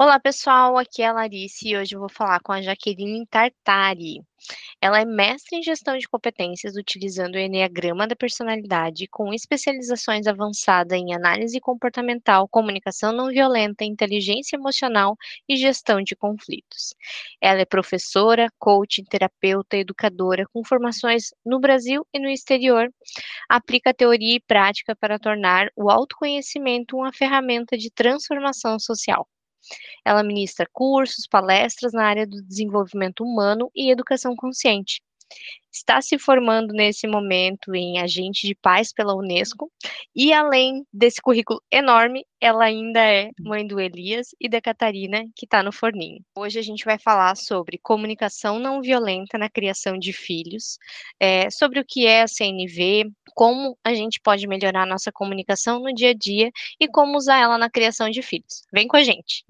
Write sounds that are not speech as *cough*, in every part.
Olá, pessoal. Aqui é a Larice e hoje eu vou falar com a Jaqueline Tartari. Ela é mestre em gestão de competências utilizando o Enneagrama da personalidade, com especializações avançadas em análise comportamental, comunicação não violenta, inteligência emocional e gestão de conflitos. Ela é professora, coach, terapeuta, educadora, com formações no Brasil e no exterior. Aplica teoria e prática para tornar o autoconhecimento uma ferramenta de transformação social. Ela ministra cursos, palestras na área do desenvolvimento humano e educação consciente. Está se formando nesse momento em agente de paz pela Unesco e além desse currículo enorme, ela ainda é mãe do Elias e da Catarina, que está no forninho. Hoje a gente vai falar sobre comunicação não violenta na criação de filhos, é, sobre o que é a CNV, como a gente pode melhorar a nossa comunicação no dia a dia e como usar ela na criação de filhos. Vem com a gente!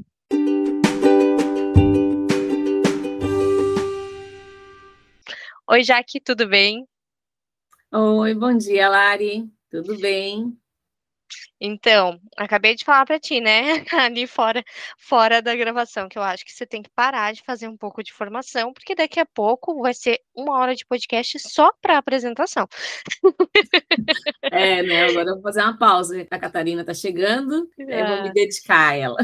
Oi, Jaque, tudo bem? Oi, bom dia, Lari. Tudo bem? Então, acabei de falar para ti, né, *laughs* ali fora, fora da gravação, que eu acho que você tem que parar de fazer um pouco de formação, porque daqui a pouco vai ser uma hora de podcast só para apresentação. É, né? Agora eu vou fazer uma pausa. A Catarina está chegando, é. eu vou me dedicar a ela.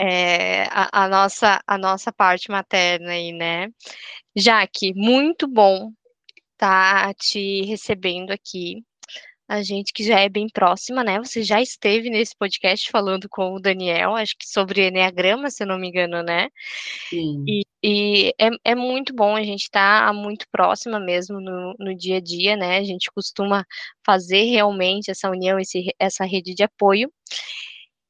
É, a, a, nossa, a nossa parte materna aí, né? Jaque, muito bom estar tá te recebendo aqui. A gente que já é bem próxima, né? Você já esteve nesse podcast falando com o Daniel, acho que sobre Enneagrama, se eu não me engano, né? Sim. E, e é, é muito bom, a gente estar tá muito próxima mesmo no, no dia a dia, né? A gente costuma fazer realmente essa união, esse, essa rede de apoio.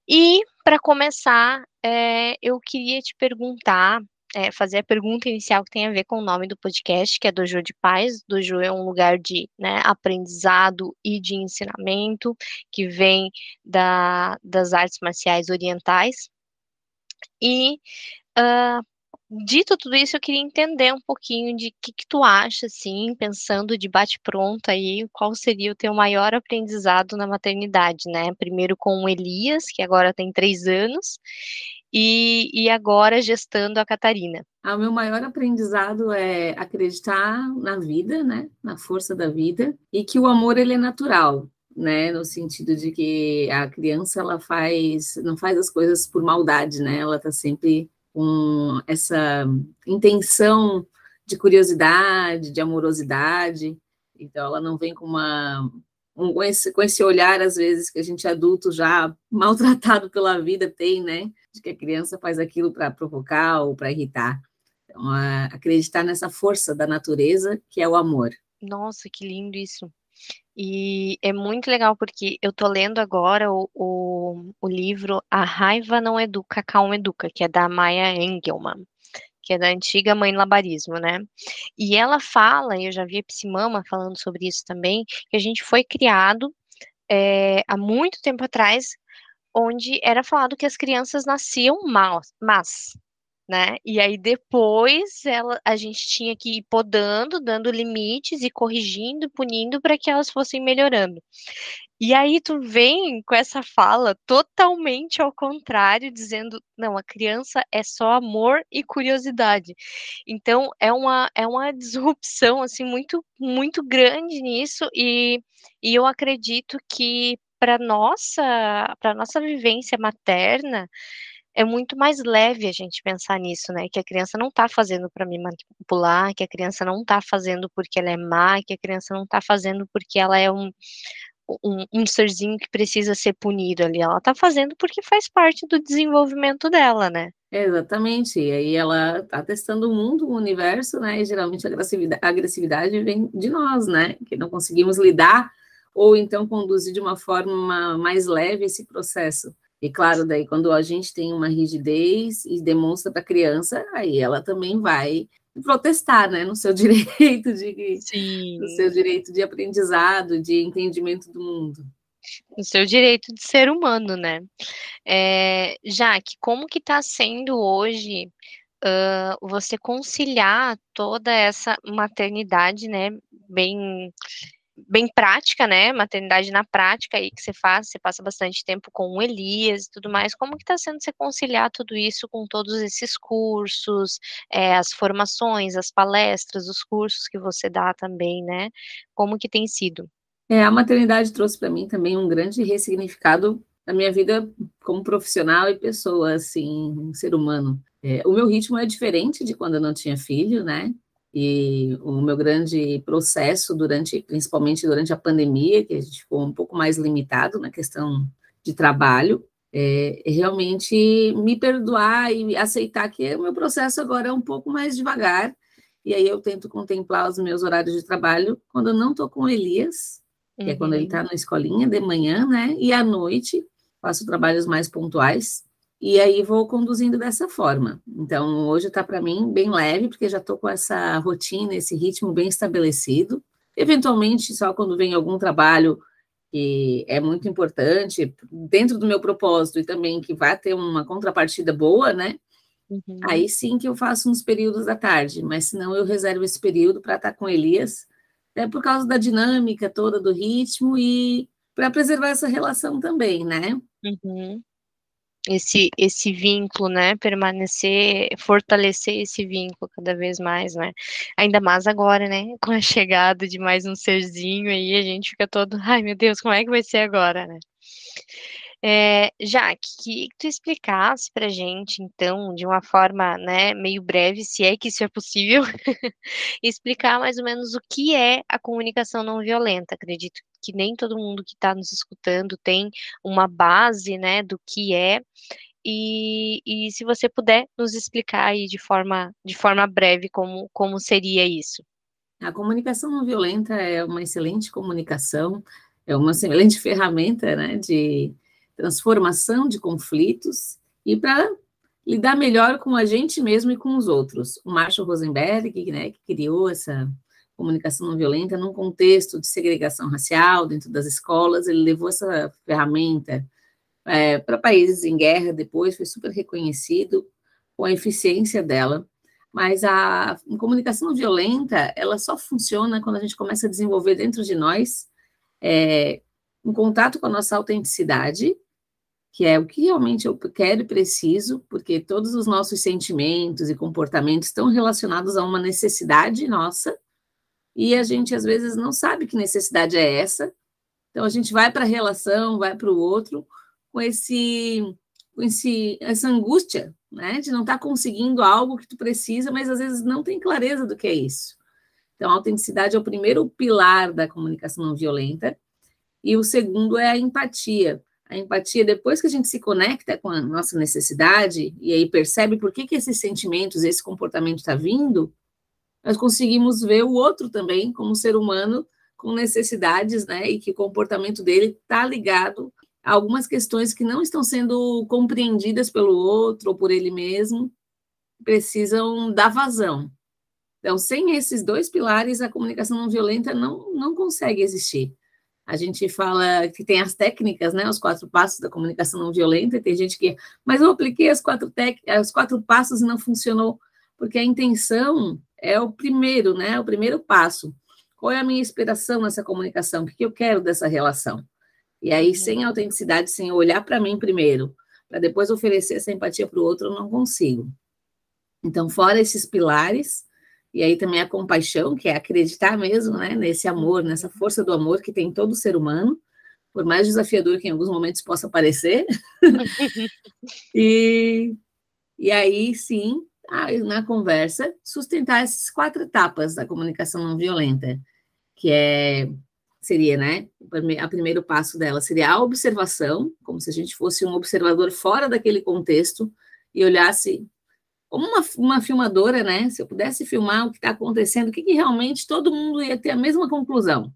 E, para começar, é, eu queria te perguntar é, fazer a pergunta inicial que tem a ver com o nome do podcast, que é Dojo de Paz. Dojo é um lugar de né, aprendizado e de ensinamento que vem da, das artes marciais orientais. E uh, dito tudo isso, eu queria entender um pouquinho de que, que, tu acha, assim, pensando de bate-pronto aí, qual seria o teu maior aprendizado na maternidade, né? Primeiro com o Elias, que agora tem três anos, e, e agora gestando a Catarina. Ah, o meu maior aprendizado é acreditar na vida, né, na força da vida, e que o amor ele é natural, né, no sentido de que a criança ela faz, não faz as coisas por maldade, né, ela está sempre com essa intenção de curiosidade, de amorosidade, então ela não vem com uma com esse, com esse olhar, às vezes, que a gente adulto já *laughs* maltratado pela vida tem, né? De que a criança faz aquilo para provocar ou para irritar. Então, acreditar nessa força da natureza, que é o amor. Nossa, que lindo isso. E é muito legal porque eu tô lendo agora o, o, o livro A Raiva Não Educa, Calma Educa, que é da Maya Engelman que é da antiga mãe labarismo, né? E ela fala, e eu já vi a Psimama falando sobre isso também, que a gente foi criado é, há muito tempo atrás, onde era falado que as crianças nasciam mal, mas né? E aí depois ela, a gente tinha que ir podando, dando limites e corrigindo, punindo para que elas fossem melhorando. E aí tu vem com essa fala totalmente ao contrário, dizendo, não, a criança é só amor e curiosidade. Então é uma é uma *laughs* disrupção assim muito muito grande nisso e, e eu acredito que para nossa para nossa vivência materna é muito mais leve a gente pensar nisso, né? Que a criança não está fazendo para me manipular, que a criança não está fazendo porque ela é má, que a criança não está fazendo porque ela é um, um, um, serzinho que precisa ser punido ali. Ela está fazendo porque faz parte do desenvolvimento dela, né? Exatamente. E aí ela está testando o mundo, o universo, né? E geralmente a agressividade, a agressividade vem de nós, né? Que não conseguimos lidar ou então conduzir de uma forma mais leve esse processo. E claro, daí quando a gente tem uma rigidez e demonstra para a criança, aí ela também vai protestar, né, no seu *laughs* direito de Sim. no seu direito de aprendizado, de entendimento do mundo. No seu direito de ser humano, né? É, Jaque, como que está sendo hoje uh, você conciliar toda essa maternidade, né, bem bem prática, né? Maternidade na prática aí que você faz, você passa bastante tempo com o Elias e tudo mais. Como que está sendo você conciliar tudo isso com todos esses cursos, é, as formações, as palestras, os cursos que você dá também, né? Como que tem sido? É, a maternidade trouxe para mim também um grande ressignificado na minha vida como profissional e pessoa, assim, um ser humano. É, o meu ritmo é diferente de quando eu não tinha filho, né? E o meu grande processo durante, principalmente durante a pandemia, que a gente ficou um pouco mais limitado na questão de trabalho, é, realmente me perdoar e aceitar que o meu processo agora é um pouco mais devagar. E aí eu tento contemplar os meus horários de trabalho quando eu não estou com Elias, que uhum. é quando ele está na escolinha de manhã, né? E à noite faço trabalhos mais pontuais e aí vou conduzindo dessa forma. Então, hoje está para mim bem leve, porque já estou com essa rotina, esse ritmo bem estabelecido. Eventualmente, só quando vem algum trabalho que é muito importante, dentro do meu propósito e também que vai ter uma contrapartida boa, né? Uhum. Aí sim que eu faço nos períodos da tarde, mas senão eu reservo esse período para estar tá com Elias, é por causa da dinâmica toda do ritmo e para preservar essa relação também, né? Uhum esse esse vínculo, né, permanecer, fortalecer esse vínculo cada vez mais, né? Ainda mais agora, né, *laughs* com a chegada de mais um serzinho aí, a gente fica todo, ai meu Deus, como é que vai ser agora, né? É, Jaque, que tu explicasse para gente, então, de uma forma, né, meio breve, se é que isso é possível, *laughs* explicar mais ou menos o que é a comunicação não violenta. Acredito que nem todo mundo que está nos escutando tem uma base, né, do que é. E, e se você puder nos explicar aí de forma, de forma breve como, como seria isso. A comunicação não violenta é uma excelente comunicação, é uma excelente *laughs* ferramenta, né, de transformação de conflitos e para lidar melhor com a gente mesmo e com os outros. O Marshall Rosenberg, né, que criou essa comunicação não violenta num contexto de segregação racial dentro das escolas, ele levou essa ferramenta é, para países em guerra depois, foi super reconhecido com a eficiência dela, mas a comunicação não violenta, ela só funciona quando a gente começa a desenvolver dentro de nós é, um contato com a nossa autenticidade, que é o que realmente eu quero e preciso, porque todos os nossos sentimentos e comportamentos estão relacionados a uma necessidade nossa, e a gente às vezes não sabe que necessidade é essa. Então a gente vai para a relação, vai para o outro com esse com esse essa angústia, né, de não estar tá conseguindo algo que tu precisa, mas às vezes não tem clareza do que é isso. Então a autenticidade é o primeiro pilar da comunicação não violenta e o segundo é a empatia. A empatia, depois que a gente se conecta com a nossa necessidade e aí percebe por que, que esses sentimentos, esse comportamento está vindo, nós conseguimos ver o outro também como ser humano com necessidades, né? E que o comportamento dele está ligado a algumas questões que não estão sendo compreendidas pelo outro ou por ele mesmo, precisam dar vazão. Então, sem esses dois pilares, a comunicação não violenta não, não consegue existir. A gente fala que tem as técnicas, né, os quatro passos da comunicação não violenta, e tem gente que, mas eu apliquei as quatro, tec, os quatro passos e não funcionou, porque a intenção é o primeiro, né, o primeiro passo. Qual é a minha inspiração nessa comunicação? O que eu quero dessa relação? E aí, uhum. sem autenticidade, sem olhar para mim primeiro, para depois oferecer essa empatia para o outro, eu não consigo. Então, fora esses pilares, e aí também a compaixão, que é acreditar mesmo né, nesse amor, nessa força do amor que tem todo ser humano, por mais desafiador que em alguns momentos possa parecer. *laughs* e, e aí sim, na conversa, sustentar essas quatro etapas da comunicação não violenta, que é seria, né, o primeiro passo dela seria a observação, como se a gente fosse um observador fora daquele contexto e olhasse como uma, uma filmadora, né? Se eu pudesse filmar o que está acontecendo, o que, que, realmente todo mundo ia ter a mesma conclusão.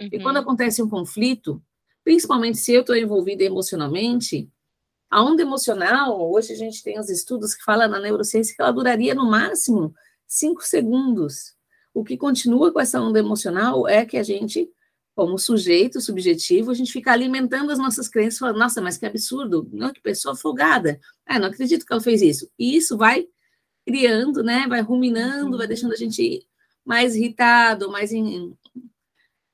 Uhum. E quando acontece um conflito, principalmente se eu estou envolvida emocionalmente, a onda emocional, hoje a gente tem os estudos que falam na neurociência que ela duraria no máximo cinco segundos. O que continua com essa onda emocional é que a gente, como sujeito subjetivo, a gente fica alimentando as nossas crenças, falando, nossa, mas que absurdo, não, que pessoa folgada. Ah, não acredito que ela fez isso. E isso vai criando, né? Vai ruminando, vai deixando a gente mais irritado, mais in...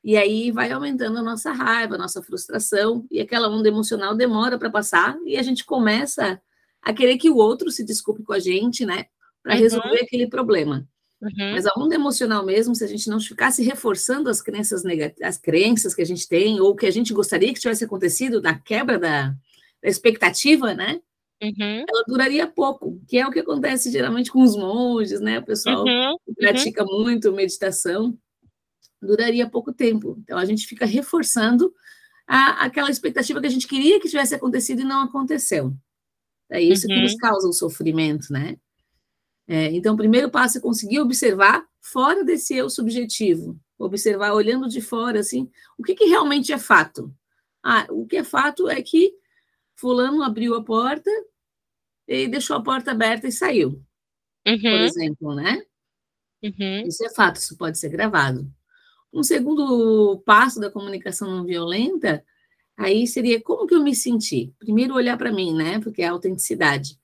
E aí vai aumentando a nossa raiva, a nossa frustração, e aquela onda emocional demora para passar, e a gente começa a querer que o outro se desculpe com a gente, né? Para uhum. resolver aquele problema. Uhum. Mas a onda emocional mesmo, se a gente não ficasse reforçando as crenças negativas, as crenças que a gente tem, ou que a gente gostaria que tivesse acontecido na quebra da, da expectativa, né? Uhum. Ela duraria pouco, que é o que acontece geralmente com os monges, né? O pessoal uhum. que pratica muito meditação, duraria pouco tempo. Então a gente fica reforçando a, aquela expectativa que a gente queria que tivesse acontecido e não aconteceu. É isso que nos uhum. causa o sofrimento, né? É, então, o primeiro passo é conseguir observar fora desse eu subjetivo, observar olhando de fora, assim, o que, que realmente é fato. Ah, o que é fato é que fulano abriu a porta e deixou a porta aberta e saiu, uhum. por exemplo, né? Uhum. Isso é fato, isso pode ser gravado. Um segundo passo da comunicação não violenta, aí seria como que eu me senti? Primeiro olhar para mim, né? Porque é a autenticidade.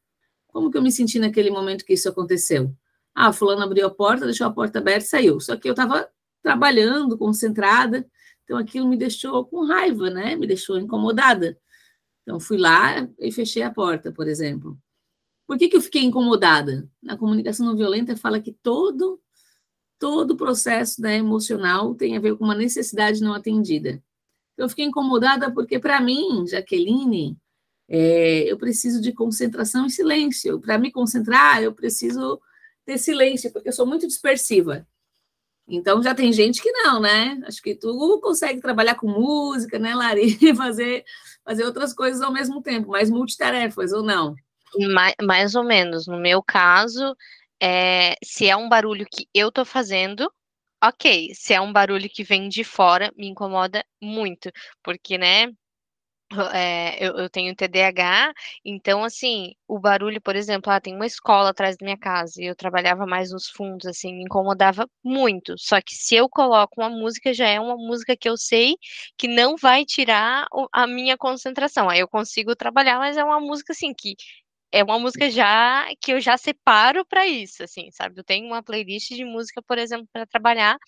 Como que eu me senti naquele momento que isso aconteceu? Ah, fulano abriu a porta, deixou a porta aberta e saiu. Só que eu estava trabalhando, concentrada, então aquilo me deixou com raiva, né? Me deixou incomodada. Então fui lá e fechei a porta, por exemplo. Por que, que eu fiquei incomodada? Na comunicação não violenta fala que todo todo processo né, emocional tem a ver com uma necessidade não atendida. Eu fiquei incomodada porque, para mim, Jaqueline, é, eu preciso de concentração e silêncio. Para me concentrar, eu preciso ter silêncio, porque eu sou muito dispersiva. Então já tem gente que não, né? Acho que tu consegue trabalhar com música, né, Lari? *laughs* Fazer, fazer outras coisas ao mesmo tempo, mais multitarefas ou não? Mais, mais ou menos. No meu caso, é, se é um barulho que eu tô fazendo, ok. Se é um barulho que vem de fora, me incomoda muito, porque, né, é, eu, eu, tenho TDAH, então, assim, o barulho, por exemplo, ah, tem uma escola atrás da minha casa e eu trabalhava mais nos fundos, assim, me incomodava muito. Só que se eu coloco uma música, já é uma música que eu sei que não vai tirar a minha concentração. Aí eu consigo trabalhar, mas é uma música, assim, que é uma música já que eu já separo para isso, assim, sabe? Eu tenho uma playlist de música, por exemplo, para trabalhar,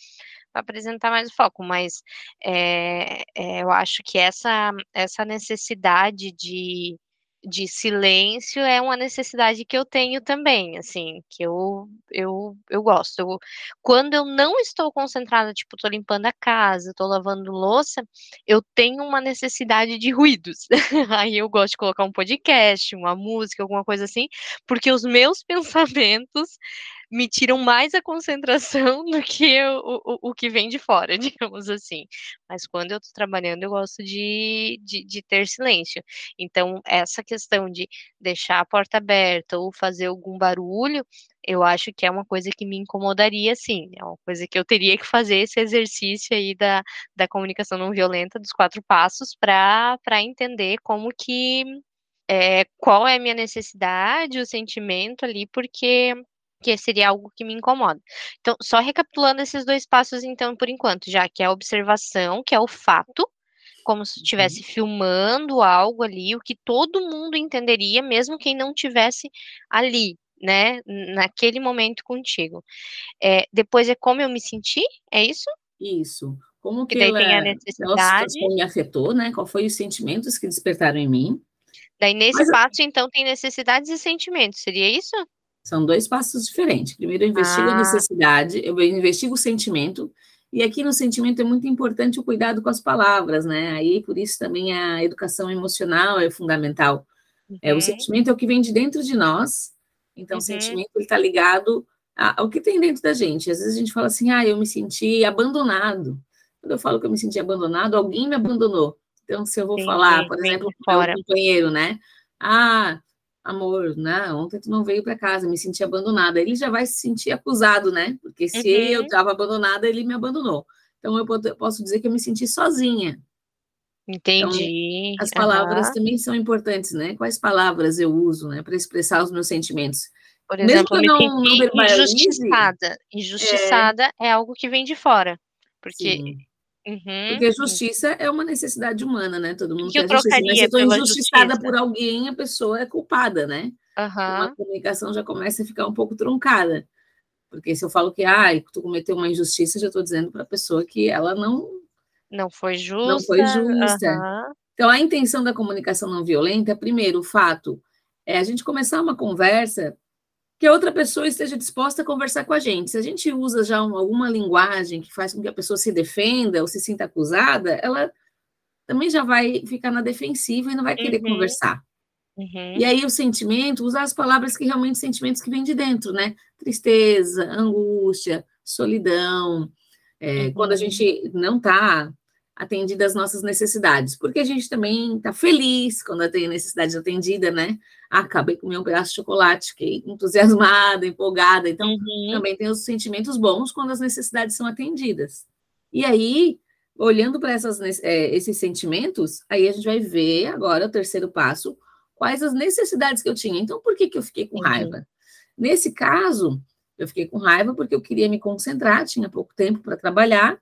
apresentar mais o foco, mas é, é, eu acho que essa, essa necessidade de, de silêncio é uma necessidade que eu tenho também, assim, que eu, eu, eu gosto. Eu, quando eu não estou concentrada, tipo, estou limpando a casa, estou lavando louça, eu tenho uma necessidade de ruídos. *laughs* Aí eu gosto de colocar um podcast, uma música, alguma coisa assim, porque os meus *laughs* pensamentos me tiram mais a concentração *laughs* do que o, o, o que vem de fora, *laughs* digamos assim. Mas quando eu estou trabalhando, eu gosto de, de, de, ter silêncio. Então, essa questão de deixar a porta aberta ou fazer algum barulho, eu acho que é uma coisa que me incomodaria, sim. É uma coisa que eu teria que fazer esse exercício aí da, da comunicação não violenta, dos quatro passos, para entender como que. É, qual é a minha necessidade, o sentimento ali, porque que seria algo que me incomoda. Então, só recapitulando esses dois passos, então, por enquanto, já que é a observação, que é o fato, como se estivesse uhum. filmando algo ali, o que todo mundo entenderia, mesmo quem não tivesse ali, né, naquele momento contigo. É, depois é como eu me senti, é isso? Isso. Como que, que daí ela, tem a necessidade. me afetou, né? Qual foi os sentimentos que despertaram em mim? Daí, nesse Mas, passo, então, tem necessidades e sentimentos, seria isso? São dois passos diferentes. Primeiro eu investigo ah. a necessidade, eu investigo o sentimento, e aqui no sentimento é muito importante o cuidado com as palavras, né? Aí por isso também a educação emocional é fundamental. Uhum. É, o uhum. sentimento é o que vem de dentro de nós, então uhum. o sentimento está ligado ao que tem dentro da gente. Às vezes a gente fala assim, ah, eu me senti abandonado. Quando eu falo que eu me senti abandonado, alguém me abandonou. Então, se eu vou Sim, falar, por exemplo, para o companheiro, né? Ah, amor, né? Ontem tu não veio para casa, me senti abandonada. Ele já vai se sentir acusado, né? Porque se uhum. eu estava abandonada, ele me abandonou. Então eu posso dizer que eu me senti sozinha. Entendi. Então, as palavras uhum. também são importantes, né? Quais palavras eu uso, né, para expressar os meus sentimentos? Por exemplo, Mesmo que eu não, não injustiçada. Injustiçada é... é... algo que vem de fora. Porque Sim. Uhum. Porque justiça é uma necessidade humana, né? Todo mundo que quer justiça. Mas se eu estou injustiçada justiça. por alguém, a pessoa é culpada, né? Uhum. Então, a comunicação já começa a ficar um pouco truncada. Porque se eu falo que ah, tu cometeu uma injustiça, já estou dizendo para a pessoa que ela não Não foi justa. Não foi justa. Uhum. Então, a intenção da comunicação não violenta, primeiro, o fato é a gente começar uma conversa que a outra pessoa esteja disposta a conversar com a gente. Se a gente usa já uma, alguma linguagem que faz com que a pessoa se defenda ou se sinta acusada, ela também já vai ficar na defensiva e não vai querer uhum. conversar. Uhum. E aí o sentimento, usar as palavras que realmente sentimentos que vêm de dentro, né? Tristeza, angústia, solidão. É, uhum. Quando a gente não está atendida às nossas necessidades, porque a gente também está feliz quando tem necessidade atendida, né? Ah, acabei com um pedaço de chocolate, fiquei entusiasmada, *laughs* empolgada. Então, uhum. também tem os sentimentos bons quando as necessidades são atendidas. E aí, olhando para é, esses sentimentos, aí a gente vai ver agora o terceiro passo, quais as necessidades que eu tinha. Então, por que, que eu fiquei com raiva? Uhum. Nesse caso, eu fiquei com raiva porque eu queria me concentrar, tinha pouco tempo para trabalhar,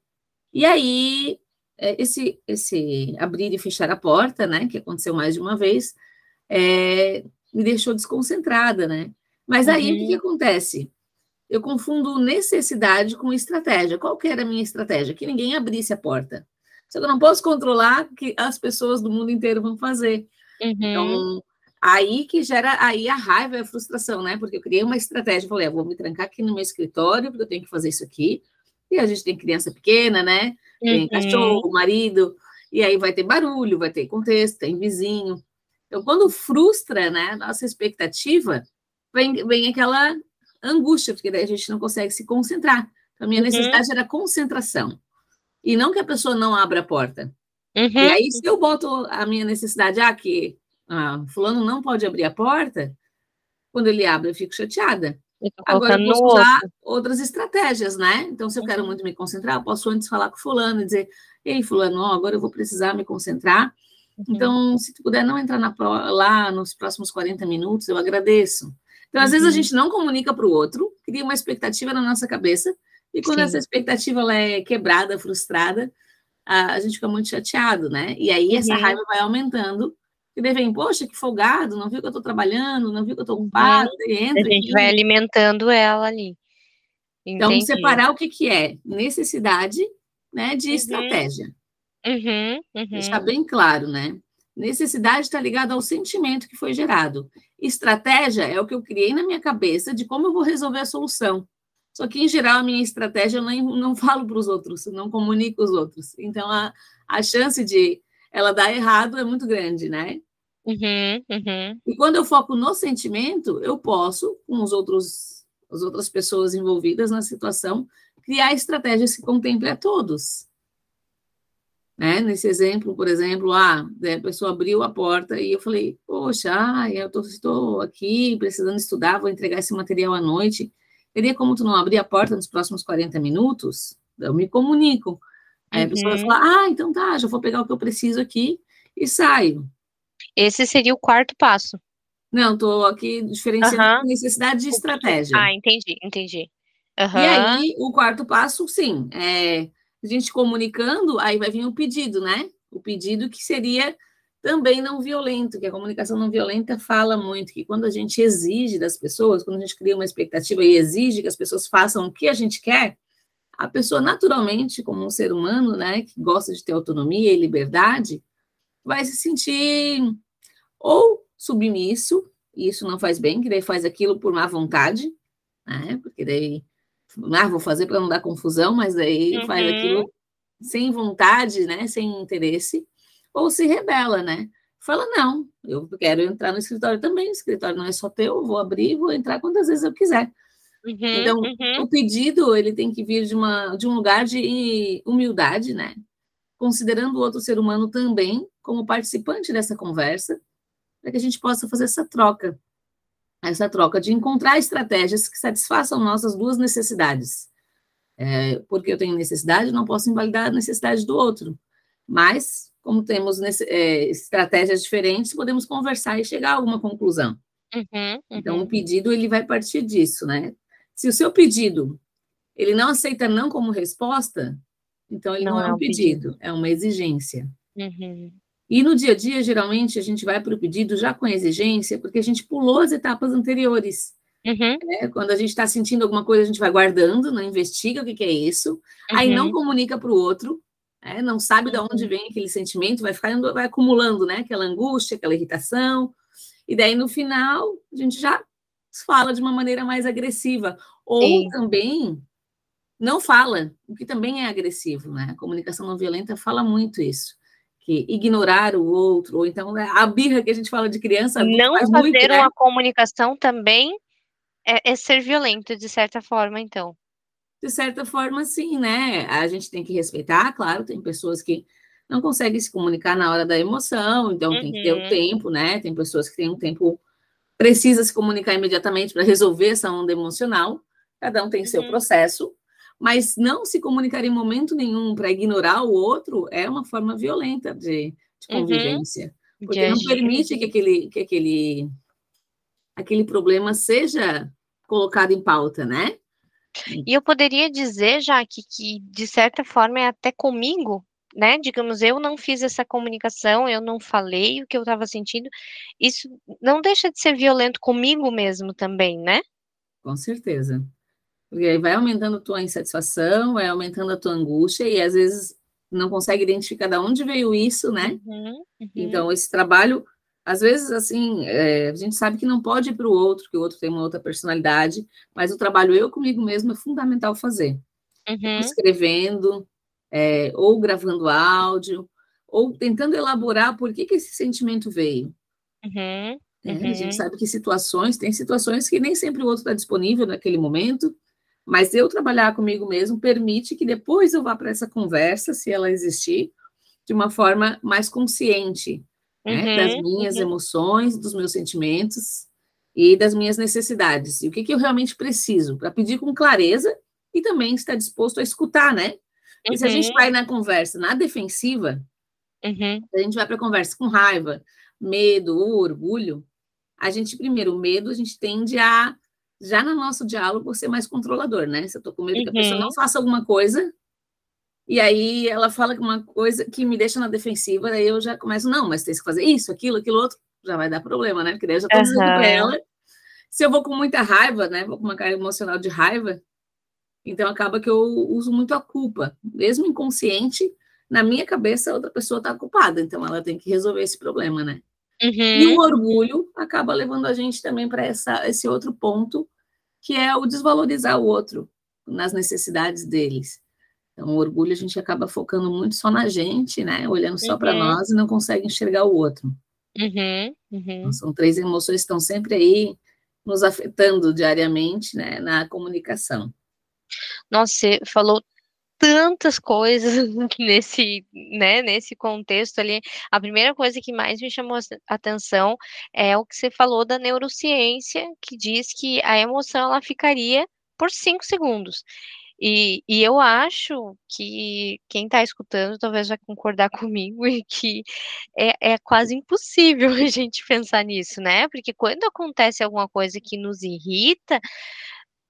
e aí esse, esse abrir e fechar a porta, né, que aconteceu mais de uma vez, é, me deixou desconcentrada, né? Mas aí uhum. o que, uhum. acontece? Eu confundo necessidade com estratégia. Qual que era a minha estratégia? Que ninguém abrisse a porta. Só que eu não posso controlar o que as pessoas do mundo inteiro vão fazer. Uhum. Então, aí que gera aí a raiva e a frustração, né? Porque eu criei uma estratégia, falei, ah, vou me trancar aqui no meu escritório, porque eu tenho que fazer isso aqui. E a gente tem criança pequena, né? Tem uhum. cachorro, marido, e aí vai ter barulho, vai ter contexto, tem vizinho. Então, quando frustra, né, nossa expectativa, vem, vem aquela angústia, porque daí a gente não consegue se concentrar. Então, a minha uhum. necessidade era concentração. E não que a pessoa não abra a porta. Uhum. E aí, se eu boto a minha necessidade, ah, que ah, fulano não pode abrir a porta, quando ele abre, eu fico chateada. Agora eu posso usar outro. outras estratégias, né? Então, se eu quero uhum. muito me concentrar, eu posso antes falar com fulano e dizer, ei, fulano, ó, agora eu vou precisar me concentrar. Uhum. Então, se tu puder não entrar na, lá nos próximos 40 minutos, eu agradeço. Então, às uhum. vezes a uhum. gente não comunica para o outro, cria uma expectativa na nossa cabeça, e quando Sim. essa expectativa ela é quebrada, frustrada, a, a gente fica muito chateado, né? E aí essa uhum. raiva vai aumentando que daí vem, poxa, que folgado, não viu que eu estou trabalhando, não viu que eu estou uhum. ocupado, entra. A gente aqui. vai alimentando ela ali. Então, Entendi. Então, separar o que, que é necessidade né, de uhum. estratégia. Uhum, uhum. Deixar bem claro, né? Necessidade está ligada ao sentimento que foi gerado. Estratégia é o que eu criei na minha cabeça de como eu vou resolver a solução. Só que, em geral, a minha estratégia eu não, não falo para os outros, não comunico os outros. Então, a, a chance de ela dar errado é muito grande, né? Uhum, uhum. E quando eu foco no sentimento, eu posso, com os outros, as outras pessoas envolvidas na situação, criar estratégias que contemplem a todos. Né? Nesse exemplo, por exemplo, ah, a pessoa abriu a porta e eu falei, poxa, eu estou aqui precisando estudar, vou entregar esse material à noite. Teria como tu não abrir a porta nos próximos 40 minutos? Eu me comunico. Aí a pessoa vai uhum. falar, ah, então tá, já vou pegar o que eu preciso aqui e saio. Esse seria o quarto passo. Não, estou aqui diferenciando uhum. necessidade de estratégia. Ah, entendi, entendi. Uhum. E aí, o quarto passo, sim, é a gente comunicando, aí vai vir o pedido, né? O pedido que seria também não violento, que a comunicação não violenta fala muito que quando a gente exige das pessoas, quando a gente cria uma expectativa e exige que as pessoas façam o que a gente quer, a pessoa naturalmente, como um ser humano, né, que gosta de ter autonomia e liberdade, vai se sentir ou submisso, e isso não faz bem, que daí faz aquilo por má vontade, né, porque daí, ah, vou fazer para não dar confusão, mas daí uhum. faz aquilo sem vontade, né, sem interesse, ou se rebela, né, fala, não, eu quero entrar no escritório também, o escritório não é só teu, eu vou abrir, vou entrar quantas vezes eu quiser. Uhum, então, uhum. o pedido ele tem que vir de, uma, de um lugar de humildade, né? Considerando o outro ser humano também como participante dessa conversa, para que a gente possa fazer essa troca, essa troca de encontrar estratégias que satisfaçam nossas duas necessidades. É, porque eu tenho necessidade, não posso invalidar a necessidade do outro. Mas, como temos nesse, é, estratégias diferentes, podemos conversar e chegar a alguma conclusão. Uhum, uhum. Então, o pedido ele vai partir disso, né? Se o seu pedido ele não aceita não como resposta, então ele não, não é um pedido, pedido, é uma exigência. Uhum. E no dia a dia, geralmente, a gente vai para o pedido já com exigência, porque a gente pulou as etapas anteriores. Uhum. Né? Quando a gente está sentindo alguma coisa, a gente vai guardando, não investiga o que, que é isso, uhum. aí não uhum. comunica para o outro, é, não sabe de onde vem aquele sentimento, vai ficando, vai acumulando, né? Aquela angústia, aquela irritação, e daí no final a gente já fala de uma maneira mais agressiva, ou Sim. também não fala, o que também é agressivo, né? A comunicação não violenta fala muito isso. Que ignorar o outro, ou então né, a birra que a gente fala de criança. Não fazer muito, né? uma comunicação também é, é ser violento, de certa forma, então de certa forma, sim, né? A gente tem que respeitar, claro, tem pessoas que não conseguem se comunicar na hora da emoção, então uhum. tem que ter o uhum. tempo, né? Tem pessoas que têm um tempo, precisa se comunicar imediatamente para resolver essa onda emocional, cada um tem uhum. seu processo, mas não se comunicar em momento nenhum para ignorar o outro é uma forma violenta de, de uhum. convivência, uhum. porque de não permite que aquele, que aquele, aquele problema seja colocado em pauta, né? E eu poderia dizer, já que, que de certa forma é até comigo, né? Digamos, eu não fiz essa comunicação, eu não falei o que eu estava sentindo. Isso não deixa de ser violento comigo mesmo também, né? Com certeza. Porque aí vai aumentando a tua insatisfação, vai aumentando a tua angústia, e às vezes não consegue identificar de onde veio isso, né? Uhum, uhum. Então, esse trabalho às vezes, assim, é, a gente sabe que não pode ir para o outro, que o outro tem uma outra personalidade, mas o trabalho eu comigo mesmo é fundamental fazer. Uhum. Escrevendo, é, ou gravando áudio, ou tentando elaborar por que, que esse sentimento veio. Uhum. É, a gente uhum. sabe que situações, tem situações que nem sempre o outro está disponível naquele momento, mas eu trabalhar comigo mesmo permite que depois eu vá para essa conversa, se ela existir, de uma forma mais consciente, né, uhum, das minhas uhum. emoções, dos meus sentimentos e das minhas necessidades. E o que, que eu realmente preciso, para pedir com clareza e também estar disposto a escutar, né? Uhum. se a gente uhum. vai na conversa na defensiva, uhum. a gente vai para a conversa com raiva, medo ou orgulho, a gente, primeiro, o medo, a gente tende a, já no nosso diálogo, ser mais controlador, né? Se eu estou com medo que a pessoa não uhum. faça alguma coisa, e aí ela fala uma coisa que me deixa na defensiva, daí eu já começo, não, mas tem que fazer isso, aquilo, aquilo outro, já vai dar problema, né? Porque daí eu já estou uhum. dizendo para ela. Se eu vou com muita raiva, né? Vou com uma carga emocional de raiva, então acaba que eu uso muito a culpa, mesmo inconsciente, na minha cabeça a outra pessoa está culpada, então ela tem que resolver esse problema, né? Uhum. E o orgulho acaba levando a gente também para esse outro ponto, que é o desvalorizar o outro nas necessidades deles. Então, o orgulho a gente acaba focando muito só na gente, né? Olhando só uhum. para nós e não consegue enxergar o outro. Uhum, uhum. Então, são três emoções que estão sempre aí nos afetando diariamente, né? Na comunicação. Nossa, você falou tantas coisas *laughs* nesse, né, nesse contexto ali. A primeira coisa que mais me chamou a atenção é o que você falou da neurociência, que diz que a emoção ela ficaria por cinco segundos. E, e eu acho que quem está escutando talvez vai concordar *laughs* comigo e que é, é quase impossível *laughs* a gente pensar nisso, né? Porque quando acontece alguma coisa que nos irrita,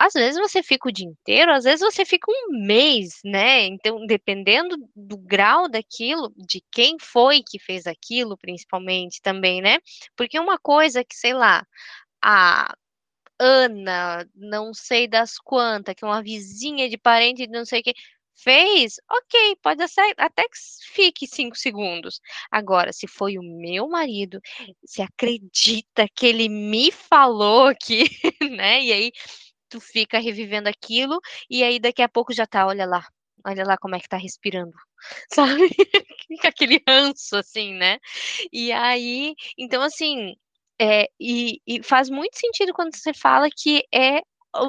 às vezes você fica o dia inteiro, às vezes você fica um mês, né? Então, dependendo do grau daquilo, de quem foi que fez aquilo, principalmente também, né? Porque uma coisa que, sei lá, a Ana, não sei das quantas, que é uma vizinha de parente de não sei o que, fez, ok, pode até que fique cinco segundos. Agora, se foi o meu marido, você acredita que ele me falou aqui, *laughs* né? E aí tu fica revivendo aquilo, e aí daqui a pouco já tá, olha lá, olha lá como é que tá respirando, *laughs* sabe? Fica aquele ranço, assim, né? E aí, então, assim, é, e, e, faz muito sentido quando você fala que é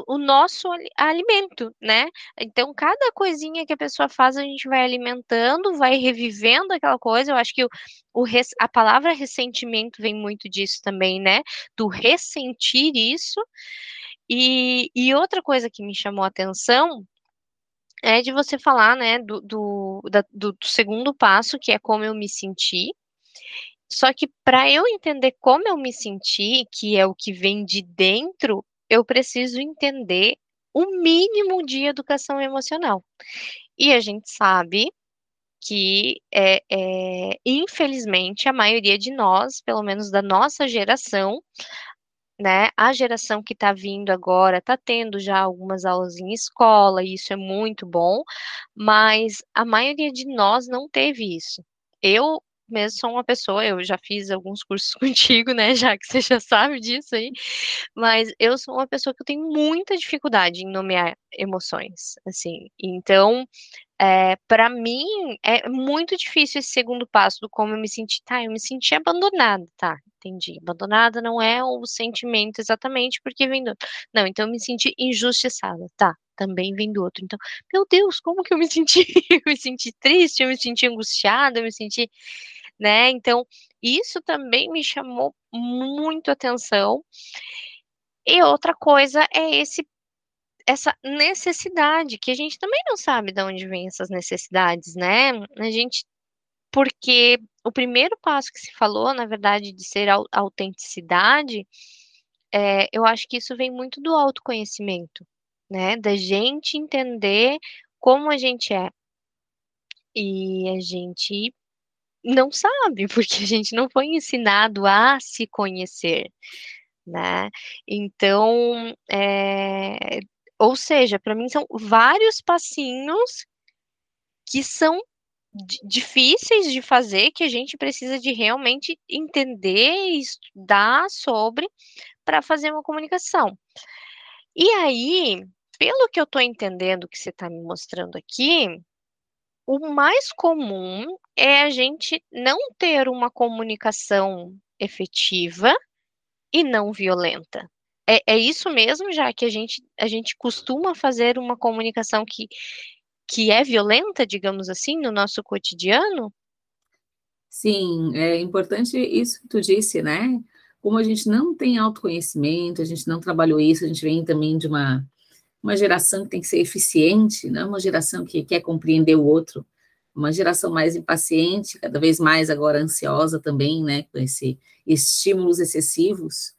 o, nosso alimento, né? Então, cada coisinha que a pessoa faz, a gente vai alimentando, vai revivendo aquela coisa. Eu acho que o, o res, a palavra ressentimento vem muito disso também, né? Do ressentir isso. E, e outra coisa que me chamou a atenção é de você falar, né, do, do, da, do segundo passo, que é como eu me senti, só que para eu entender como eu me senti, que é o que vem de dentro, eu preciso entender o mínimo de educação emocional. E a gente sabe que, é, é, infelizmente, a maioria de nós, pelo menos da nossa geração, né? A geração que está vindo agora está tendo já algumas aulas em escola, e isso é muito bom, mas a maioria de nós não teve isso. Eu mesmo sou uma pessoa, eu já fiz alguns cursos *laughs* contigo, né, já que você já sabe disso aí, mas eu sou uma pessoa que eu tenho muita dificuldade em nomear emoções, assim, então, é, para mim, é muito difícil esse segundo passo do como eu me senti, tá, eu me senti abandonada, tá, entendi, abandonada não é o sentimento exatamente, porque vem do, não, então eu me senti injustiçada, tá, também vem do outro. Então, meu Deus, como que eu me senti? *laughs* eu me senti triste, eu me senti angustiada, eu me senti né? Então, isso também me chamou muito atenção. E outra coisa é esse essa necessidade que a gente também não sabe de onde vem essas necessidades, né? A gente porque o primeiro passo que se falou, na verdade, de ser a autenticidade, é, eu acho que isso vem muito do autoconhecimento, né? Da gente entender como a gente é. E a gente não sabe, *laughs* porque a gente não foi ensinado a se conhecer, né? Então, é, ou seja, para mim são vários passinhos que são difíceis de fazer, que a gente precisa de realmente entender e estudar sobre para fazer uma comunicação. E aí, pelo que eu estou entendendo que você está me mostrando aqui, o mais comum é a gente não ter uma comunicação efetiva e não violenta. É, é isso mesmo, já que a gente, a gente costuma fazer uma comunicação que, que é violenta, digamos assim, no nosso cotidiano? Sim, é importante isso que tu disse, né? Como a gente não tem autoconhecimento, a gente não trabalhou isso, a gente vem também de uma uma geração que tem que ser eficiente, não é uma geração que quer compreender o outro, uma geração mais impaciente, cada vez mais agora ansiosa também, né, com esses estímulos excessivos,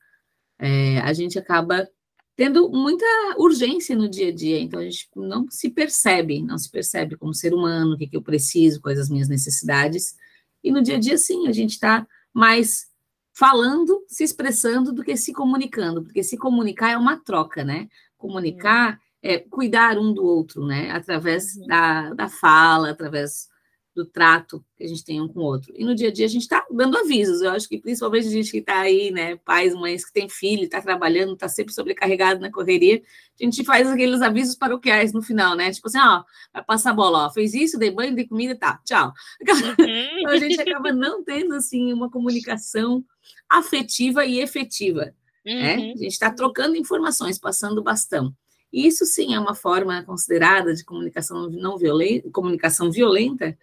é, a gente acaba tendo muita urgência no dia a dia, então a gente não se percebe, não se percebe como ser humano, o que, que eu preciso, quais as minhas necessidades, e no dia a dia, sim, a gente está mais falando, se expressando do que se comunicando, porque se comunicar é uma troca, né? comunicar é cuidar um do outro, né? Através uhum. da, da fala, através do trato que a gente tem um com o outro. E no dia a dia a gente está dando avisos. Eu acho que principalmente a gente que está aí, né? Pais, mães que tem filho, está trabalhando, está sempre sobrecarregado na correria, a gente faz aqueles avisos paroquiais no final, né? Tipo assim, ó, vai passar a bola, ó, fez isso, dei banho, dei comida, tá, tchau. Uhum. Então a gente acaba não tendo assim uma comunicação afetiva e efetiva. Né? Uhum. Né? A gente está trocando informações, passando bastão. E isso sim é uma forma considerada de comunicação não violenta, comunicação violenta,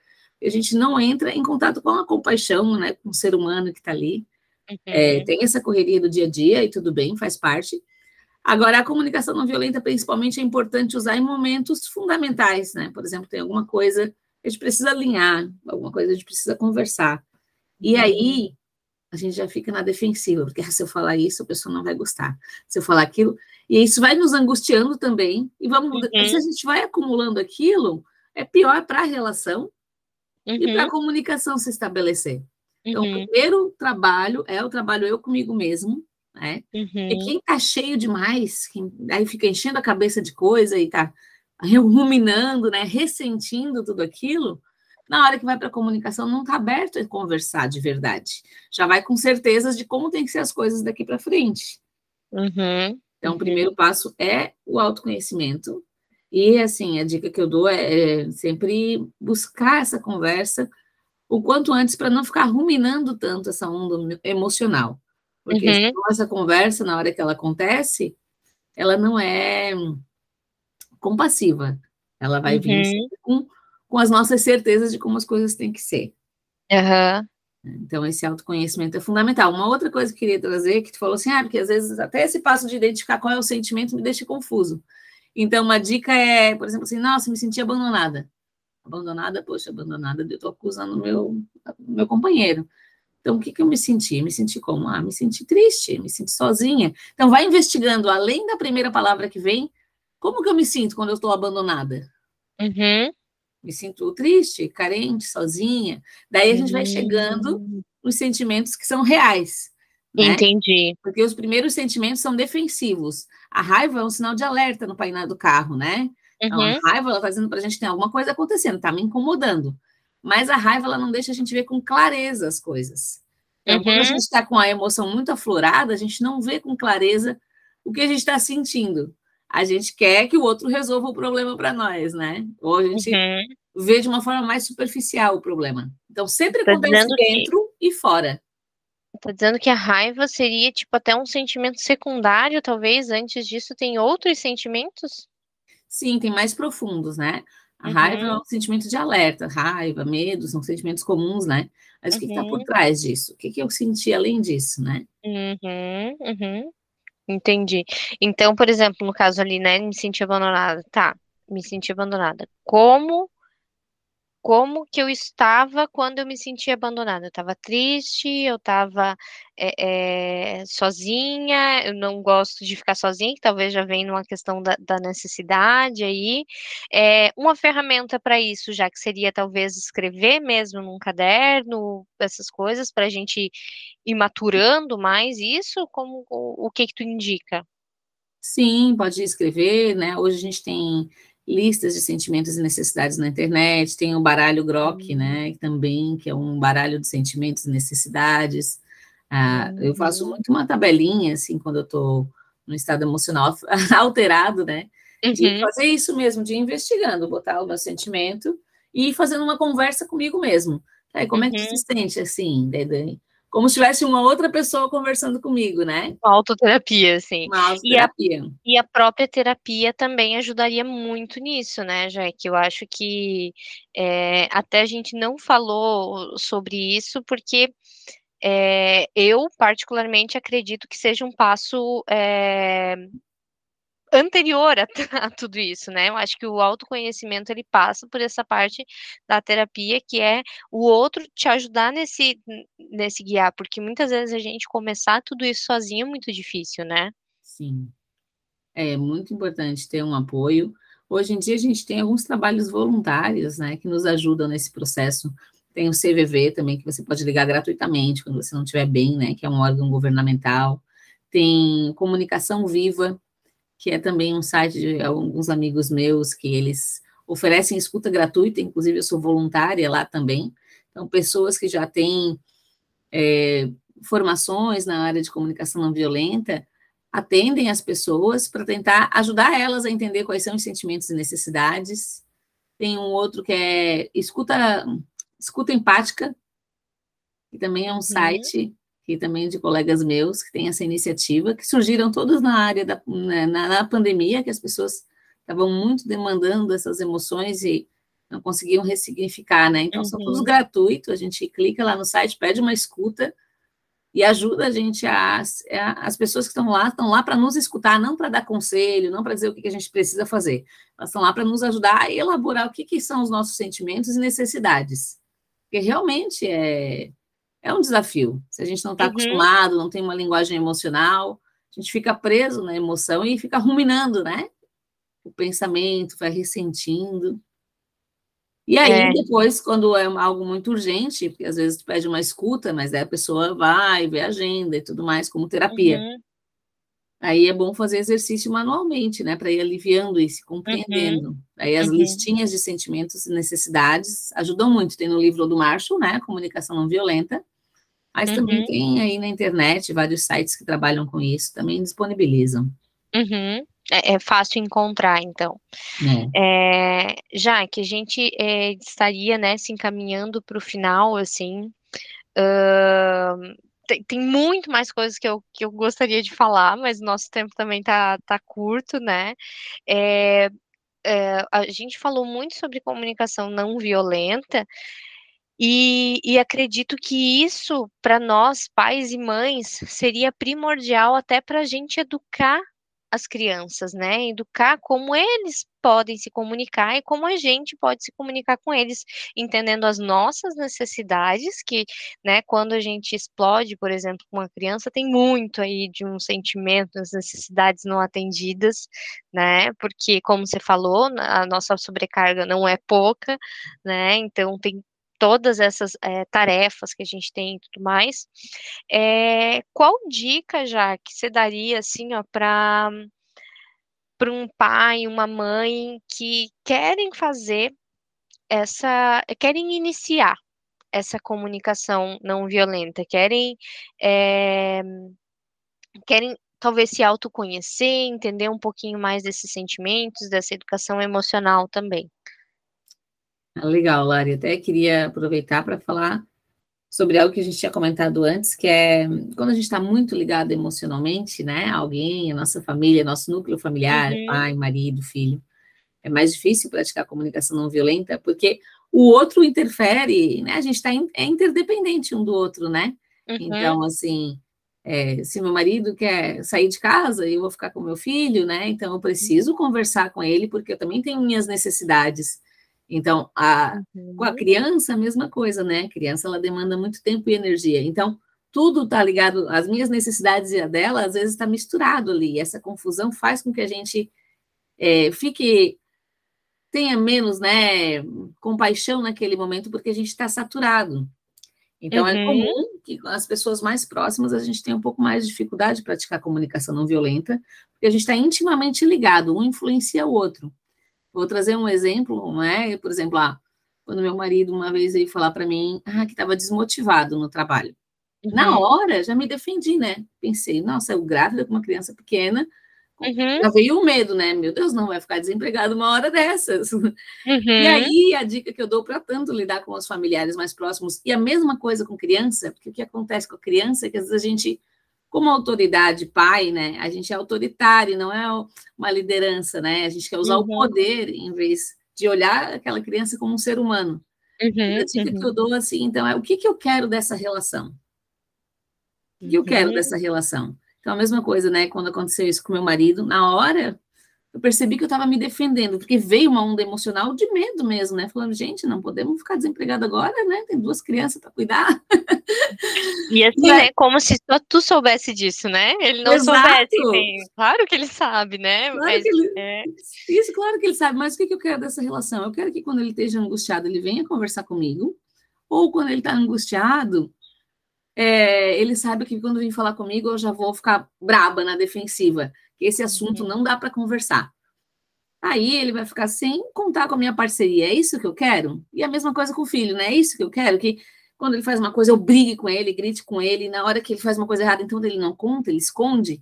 a gente não entra em contato com a compaixão, né, com o ser humano que está ali. Uhum. É, tem essa correria do dia a dia e tudo bem, faz parte. Agora, a comunicação não violenta, principalmente, é importante usar em momentos fundamentais, né? Por exemplo, tem alguma coisa que a gente precisa alinhar, alguma coisa a gente precisa conversar. E uhum. aí, a gente já fica na defensiva, porque se eu falar isso, a pessoa não vai gostar. Se eu falar aquilo, e isso vai nos angustiando também, e vamos, uhum. se a gente vai acumulando aquilo, é pior para a relação uhum. e para a comunicação se estabelecer. Então, uhum. o primeiro trabalho é o trabalho eu comigo mesmo, né? E uhum. quem tá cheio demais, quem aí fica enchendo a cabeça de coisa e tá ruminando, né, ressentindo tudo aquilo, na hora que vai para a comunicação, não está aberto a conversar de verdade. Já vai com certezas de como tem que ser as coisas daqui para frente. Uhum. Então, o primeiro passo é o autoconhecimento. E, assim, a dica que eu dou é, é sempre buscar essa conversa o quanto antes para não ficar ruminando tanto essa onda emocional. Porque uhum. essa conversa, na hora que ela acontece, ela não é compassiva. Ela vai uhum. vir com com as nossas certezas de como as coisas têm que ser. Uhum. Então, esse autoconhecimento é fundamental. Uma outra coisa que eu queria trazer, que tu falou assim, ah, porque às vezes até esse passo de identificar qual é o sentimento me deixa confuso. Então, uma dica é, por exemplo, assim, nossa, me senti abandonada. Abandonada, poxa, abandonada, eu estou acusando meu, meu companheiro. Então, o que, que eu me senti? Me senti como? Ah, me senti triste, me senti sozinha. Então, vai investigando, além da primeira palavra que vem, como que eu me sinto quando eu estou abandonada? Uhum me sinto triste, carente, sozinha. Daí a gente vai chegando nos sentimentos que são reais. Né? Entendi. Porque os primeiros sentimentos são defensivos. A raiva é um sinal de alerta no painel do carro, né? Então, a Uhum. raiva, ela está dizendo para a gente que tem alguma coisa acontecendo, está me incomodando. Mas a raiva, ela não deixa a gente ver com clareza as coisas. Então, quando a Uhum. gente está com a emoção muito aflorada, a gente não vê com clareza o que a gente está sentindo. A gente quer que o outro resolva o problema para nós, né? Ou a gente Uhum. vê de uma forma mais superficial o problema. Então, sempre Tá acontece dizendo que- dentro e fora. Tá dizendo que a raiva seria, tipo, até um sentimento secundário, talvez, antes disso tem outros sentimentos? Sim, tem mais profundos, né? A raiva é Uhum. um sentimento de alerta, raiva, medo, são sentimentos comuns, né? Mas o que está por Uhum. trás disso? O que, que eu senti além disso, né? Uhum, uhum. Entendi. Então, por exemplo, no caso ali, né, me senti abandonada. Tá, me senti abandonada. Como como que eu estava quando eu me senti abandonada? Eu estava triste, eu estava é, é, sozinha, eu não gosto de ficar sozinha, que talvez já venha numa questão da, da necessidade aí. É, uma ferramenta para isso, já que seria talvez escrever mesmo num caderno, essas coisas, para a gente ir maturando mais isso, como o, o que que tu indica? Sim, pode escrever, né? Hoje a gente tem listas de sentimentos e necessidades na internet, tem o baralho Grok, Uhum. né? Também, que é um baralho de sentimentos e necessidades. Ah, Eu faço Uhum. muito uma tabelinha, assim, quando eu estou no estado emocional *laughs* alterado, né? De Uhum, fazer isso mesmo, de ir investigando, botar o meu sentimento e ir fazendo uma conversa comigo mesmo. Aí, como é que uhum. se sente assim, Dede? Como se tivesse uma outra pessoa conversando comigo, né? Uma autoterapia, assim. Uma E a, autoterapia. e a própria terapia também ajudaria muito nisso, né, já que eu acho que é, até a gente não falou sobre isso, porque é, eu particularmente acredito que seja um passo é, anterior a, a tudo isso, né? Eu acho que o autoconhecimento ele passa por essa parte da terapia, que é o outro te ajudar nesse, nesse guiar, porque muitas vezes a gente começar tudo isso sozinho é muito difícil, né? Sim. É muito importante ter um apoio. Hoje em dia a gente tem alguns trabalhos voluntários, né, que nos ajudam nesse processo. Tem o CVV também, que você pode ligar gratuitamente quando você não estiver bem, né, que é um órgão governamental. Tem Comunicação Viva, que é também um site de alguns amigos meus que eles oferecem escuta gratuita, inclusive eu sou voluntária lá também. Então, pessoas que já têm é, formações na área de comunicação não violenta atendem as pessoas para tentar ajudar elas a entender quais são os sentimentos e necessidades. Tem um outro que é escuta, escuta empática, que também é um site que também de colegas meus que tem essa iniciativa, que surgiram todos na área da na, na pandemia, que as pessoas estavam muito demandando essas emoções e não conseguiam ressignificar, né? Então, uhum. são todos gratuitos, a gente clica lá no site, pede uma escuta, e ajuda a gente a, a as pessoas que estão lá estão lá para nos escutar, não para dar conselho, não para dizer o que, que a gente precisa fazer. Elas estão lá para nos ajudar a elaborar o que, que são os nossos sentimentos e necessidades. Porque realmente é, é um desafio. Se a gente não está uhum. acostumado, não tem uma linguagem emocional, a gente fica preso na emoção e fica ruminando, né? O pensamento, vai ressentindo. E aí, é. depois, quando é algo muito urgente, porque às vezes tu pede uma escuta, mas aí a pessoa vai, vê a agenda e tudo mais, como terapia. Uhum. Aí é bom fazer exercício manualmente, né, para ir aliviando se compreendendo. Uhum. Aí as uhum. listinhas de sentimentos e necessidades ajudam muito. Tem no livro do Marshall, né, Comunicação Não Violenta, mas também tem aí na internet vários sites que trabalham com isso, também disponibilizam. Uhum. É, é, fácil encontrar, então. É. É, já que a gente é, estaria, né, se encaminhando para o final, assim, uh, tem, tem, muito mais coisas que eu, que eu gostaria de falar, mas nosso tempo também tá, tá curto, né? É, é, a gente falou muito sobre comunicação não violenta, e, e, acredito que isso, para nós, pais e mães, seria primordial até para a gente educar as crianças, né? Educar como eles podem se comunicar e como a gente pode se comunicar com eles, entendendo as nossas necessidades, que, né, quando a gente explode, por exemplo, com uma criança, tem muito aí de um sentimento, das necessidades não atendidas, né? Porque, como você falou, a nossa sobrecarga não é pouca, né? Então tem todas essas é, tarefas que a gente tem e tudo mais. É, qual dica já que você daria assim, ó, para para um pai, uma mãe que querem fazer essa, querem iniciar essa comunicação não violenta, querem é, querem talvez se autoconhecer, entender um pouquinho mais desses sentimentos, dessa educação emocional também. Ah, legal, Lari. Até queria aproveitar para falar sobre algo que a gente tinha comentado antes, que é quando a gente está muito ligado emocionalmente, né? Alguém, a nossa família, nosso núcleo familiar, uhum. pai, marido, filho, é mais difícil praticar comunicação não violenta, porque o outro interfere, né? A gente tá in, é interdependente um do outro, né? Uhum. Então, assim, é, se meu marido quer sair de casa e eu vou ficar com meu filho, né? Então eu preciso conversar com ele porque eu também tenho minhas necessidades. Então, a, uhum. com a criança, a mesma coisa, né? A criança, ela demanda muito tempo e energia. Então, tudo está ligado, as minhas necessidades e a dela, às vezes está misturado ali. Essa confusão faz com que a gente é, fique, tenha menos, né, compaixão naquele momento, porque a gente está saturado. Então, é uhum. é comum que as pessoas mais próximas a gente tenha um pouco mais de dificuldade de praticar comunicação não violenta, porque a gente está intimamente ligado, um influencia o outro. Vou trazer um exemplo, não é? Por exemplo, ah, quando meu marido uma vez veio falar para mim ah, que estava desmotivado no trabalho. Uhum. Na hora, já me defendi, né? Pensei, nossa, eu grávida com uma criança pequena, Uhum. Já veio o medo, né? Meu Deus, não vai ficar desempregado uma hora dessas. Uhum. E aí, a dica que eu dou para tanto lidar com os familiares mais próximos, e a mesma coisa com criança, porque o que acontece com a criança é que às vezes a gente como autoridade pai, né, a gente é autoritário, não é uma liderança, né? A gente quer usar uhum. o poder em vez de olhar aquela criança como um ser humano. Uhum, a dica uhum. que eu dou assim, então, é o que, que eu quero dessa relação? O que eu quero uhum. dessa relação? Então, a mesma coisa, né? Quando aconteceu isso com meu marido, na hora eu percebi que eu estava me defendendo, porque veio uma onda emocional de medo mesmo, né? Falando, gente, não podemos ficar desempregado agora, né? Tem duas crianças para cuidar. E assim, e é como se só tu soubesse disso, né? Ele não Exato. soubesse. Claro que ele sabe, né? Claro mas, ele... é... Isso, claro que ele sabe, mas o que, que eu quero dessa relação? Eu quero que quando ele esteja angustiado, ele venha conversar comigo, ou quando ele está angustiado, é, ele sabe que quando vir falar comigo, eu já vou ficar braba na defensiva que esse assunto uhum. não dá para conversar. Aí ele vai ficar sem contar com a minha parceria. É isso que eu quero? E a mesma coisa com o filho, né? É isso que eu quero? Que quando ele faz uma coisa, eu brigue com ele, grite com ele, e na hora que ele faz uma coisa errada, então ele não conta, ele esconde.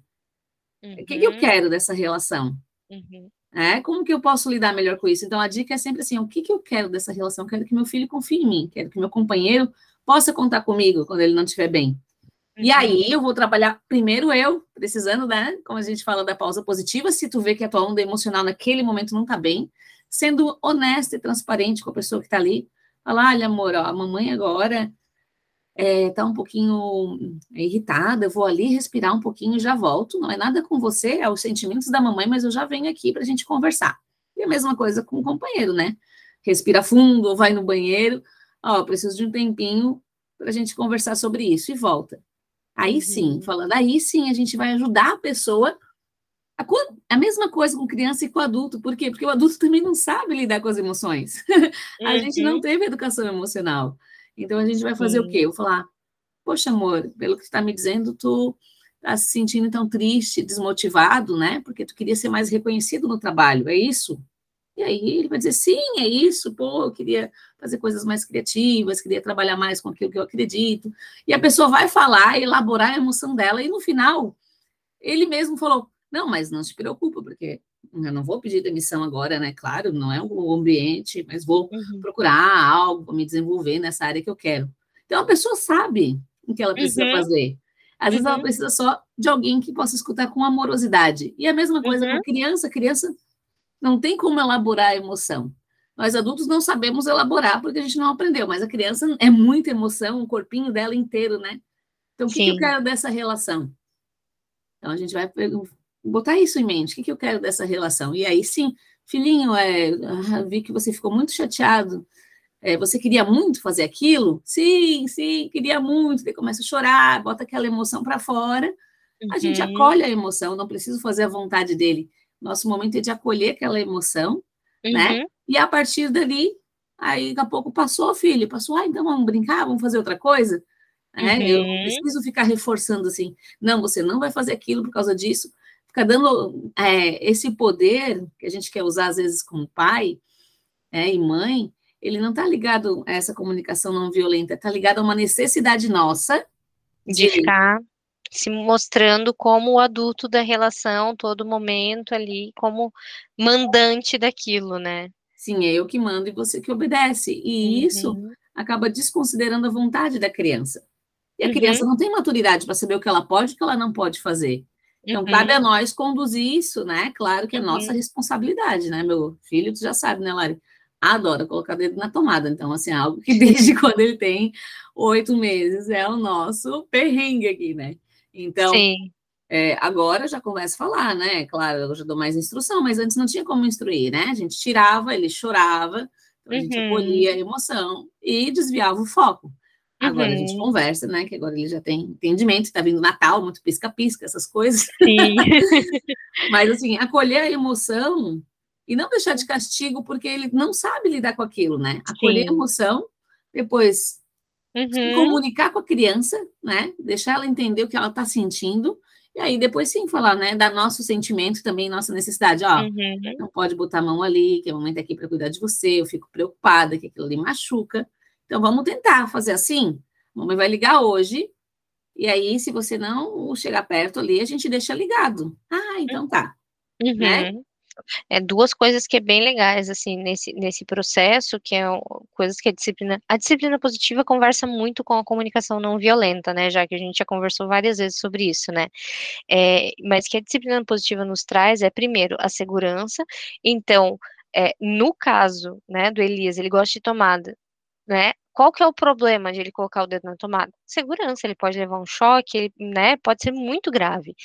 Uhum. O que, que, eu uhum. quero dessa relação? Uhum. É, como que eu posso lidar melhor com isso? Então a dica é sempre assim: o que, que eu quero dessa relação? Quero que meu filho confie em mim, quero que meu companheiro possa contar comigo quando ele não estiver bem. E uhum. aí eu vou trabalhar primeiro eu, precisando, né? Como a gente fala da pausa positiva, se tu vê que a tua onda emocional naquele momento não tá bem, sendo honesta e transparente com a pessoa que tá ali. Falar, olha, amor, ó, a mamãe agora é, tá um pouquinho irritada, eu vou ali respirar um pouquinho e já volto. Não é nada com você, é os sentimentos da mamãe, mas eu já venho aqui pra gente conversar. E a mesma coisa com o companheiro, né? Respira fundo, vai no banheiro. Ó, preciso de um tempinho para a gente conversar sobre isso e volta. Aí sim, uhum. falando, aí sim a gente vai ajudar a pessoa. A, a, mesma coisa com criança e com adulto. Por quê? Porque o adulto também não sabe lidar com as emoções. *laughs* a uhum. gente não uhum. teve educação emocional. Então a gente vai fazer o quê? Eu vou falar, poxa, amor, pelo que tu está me dizendo, tu está se sentindo tão triste, desmotivado, né? Porque tu queria ser mais reconhecido no trabalho, é isso? E aí ele vai dizer, sim, é isso, pô, eu queria fazer coisas mais criativas, queria trabalhar mais com aquilo que eu acredito. E a pessoa vai falar, elaborar a emoção dela, e no final, ele mesmo falou, não, mas não se preocupa, porque eu não vou pedir demissão agora, né? Claro, não é o ambiente, mas vou uhum. procurar algo, me desenvolver nessa área que eu quero. Então a pessoa sabe o que ela precisa uhum. fazer. Às vezes ela uhum. precisa só de alguém que possa escutar com amorosidade. E a mesma coisa com uhum. criança, criança não tem como elaborar a emoção. Nós adultos não sabemos elaborar porque a gente não aprendeu, mas a criança é muita emoção, o corpinho dela inteiro, né? Então, o que, que, eu quero dessa relação? Então, a gente vai botar isso em mente. O que, que eu quero dessa relação? E aí, sim, filhinho, é, ah, vi que você ficou muito chateado. É, você queria muito fazer aquilo? Sim, sim, queria muito. Daí começa a chorar, bota aquela emoção para fora. Uhum. A gente uhum. acolhe a emoção, não preciso fazer a vontade dele. Nosso momento é de acolher aquela emoção, né? uhum. né? E a partir dali, Aí daqui a pouco passou, filho, passou, ah, então vamos brincar, vamos fazer outra coisa. É, uhum. Eu preciso ficar reforçando assim, não, você não vai fazer aquilo por causa disso. Ficar dando é, esse poder que a gente quer usar às vezes como pai é, e mãe, ele não está ligado a essa comunicação não violenta, está ligado a uma necessidade nossa de, de ficar se mostrando como o adulto da relação todo momento ali, como mandante daquilo, né? Sim, é eu que mando e você que obedece. E uhum. isso acaba desconsiderando a vontade da criança. E a uhum. criança não tem maturidade para saber o que ela pode e o que ela não pode fazer. Então, uhum. cabe a nós conduzir isso, né? Claro que é nossa uhum. responsabilidade, né? Meu filho, tu já sabe, né, Lari? Adora colocar o dedo na tomada. Então, assim, é algo que *laughs* desde quando ele tem oito meses é o nosso perrengue aqui, né? Então, é, agora já começa a falar, né? Claro, eu já dou mais instrução, mas antes não tinha como instruir, né? A gente tirava, ele chorava, então a gente uhum. acolhia a emoção e desviava o foco. Agora uhum. a gente uhum. conversa, né? Que agora ele já tem entendimento, está vindo Natal, muito pisca-pisca, essas coisas. Sim. *laughs* Mas assim, acolher a emoção e não deixar de castigo, porque ele não sabe lidar com aquilo, né? Acolher Sim. a emoção, depois uhum. comunicar com a criança, né? Deixar ela entender o que ela está sentindo. E aí depois sim falar, né, da nosso sentimento também, nossa necessidade, ó, uhum. não pode botar a mão ali, que a mamãe tá aqui para cuidar de você, eu fico preocupada que aquilo ali machuca. Então vamos tentar fazer assim. A mamãe vai ligar hoje, e aí se você não chegar perto ali, a gente deixa ligado. Ah, então tá. Né? Uhum. Né? É duas coisas que é bem legais, assim, nesse, nesse processo, que é coisas que a disciplina, a disciplina positiva conversa muito com a comunicação não violenta, né, já que a gente já conversou várias vezes sobre isso, né, é, mas que a disciplina positiva nos traz é, primeiro, a segurança, então, é, no caso, né, do Elias, ele gosta de tomada, né, qual que é o problema de ele colocar o dedo na tomada? Segurança, ele pode levar um choque, ele, né, pode ser muito grave.